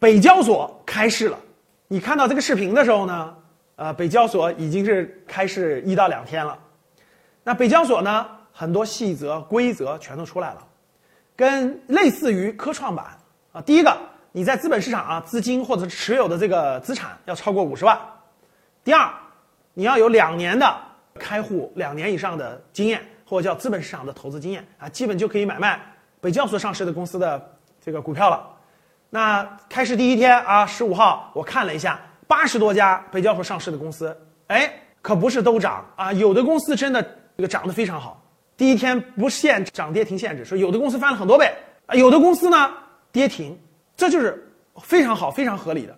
北交所开市了。你看到这个视频的时候呢，呃，北交所已经是开市一到两天了。那北交所呢，很多细则规则全都出来了，跟类似于科创板啊。第一个，你在资本市场啊，资金或者持有的这个资产要超过五十万。第二，你要有两年的开户两年以上的经验，或者叫资本市场的投资经验啊，基本就可以买卖北交所上市的公司的这个股票了。那开市第一天啊，十五号我看了一下，八十多家北交所上市的公司，哎，可不是都涨啊，有的公司真的这个涨得非常好。第一天不限涨跌停限制，说有的公司翻了很多倍啊，有的公司呢跌停，这就是非常好、非常合理的。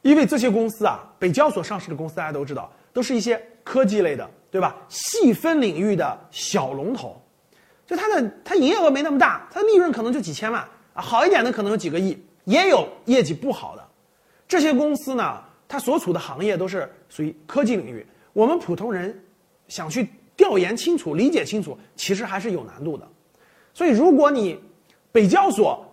因为这些公司啊，北交所上市的公司大家都知道，都是一些科技类的，对吧？细分领域的小龙头，就它的它营业额没那么大，它的利润可能就几千万啊，好一点的可能有几个亿，也有业绩不好的。这些公司呢，它所处的行业都是属于科技领域，我们普通人想去调研清楚、理解清楚，其实还是有难度的。所以，如果你北交所，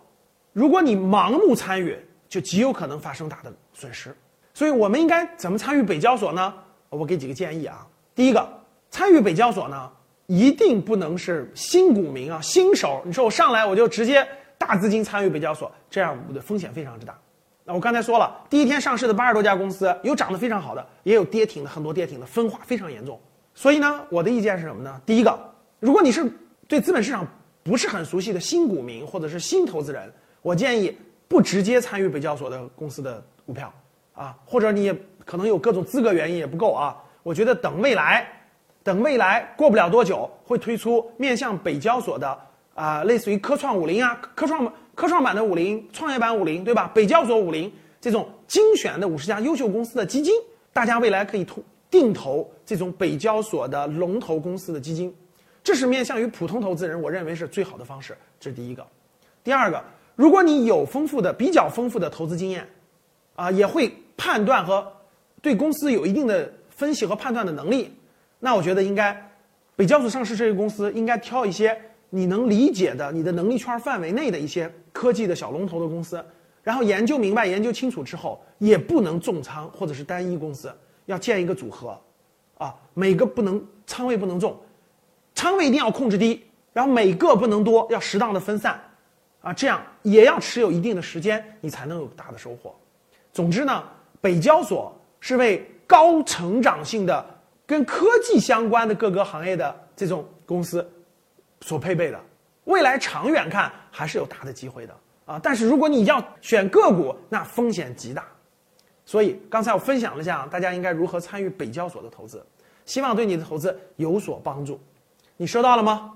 如果你盲目参与，就极有可能发生大的损失，所以我们应该怎么参与北交所呢？我给几个建议啊。第一个，参与北交所呢，一定不能是新股民啊，新手。你说我上来我就直接大资金参与北交所，这样我的风险非常之大。那我刚才说了，第一天上市的八十多家公司，有涨得非常好的，也有跌停的，很多跌停的，分化非常严重。所以呢，我的意见是什么呢？第一个，如果你是对资本市场不是很熟悉的新股民或者是新投资人，我建议。不直接参与北交所的公司的股票，啊，或者你也可能有各种资格原因也不够啊。我觉得等未来，等未来过不了多久会推出面向北交所的啊，类似于科创五零啊、科创科创板的五零、创业板五零，对吧？北交所五零这种精选的五十家优秀公司的基金，大家未来可以投定投这种北交所的龙头公司的基金，这是面向于普通投资人，我认为是最好的方式。这是第一个，第二个。如果你有丰富的、比较丰富的投资经验，啊，也会判断和对公司有一定的分析和判断的能力，那我觉得应该北交所上市这些公司应该挑一些你能理解的、你的能力圈范围内的一些科技的小龙头的公司，然后研究明白、研究清楚之后，也不能重仓或者是单一公司，要建一个组合，啊，每个不能仓位不能重，仓位一定要控制低，然后每个不能多，要适当的分散。啊，这样也要持有一定的时间，你才能有大的收获。总之呢，北交所是为高成长性的、跟科技相关的各个行业的这种公司所配备的，未来长远看还是有大的机会的啊。但是如果你要选个股，那风险极大。所以刚才我分享了一下，大家应该如何参与北交所的投资，希望对你的投资有所帮助。你收到了吗？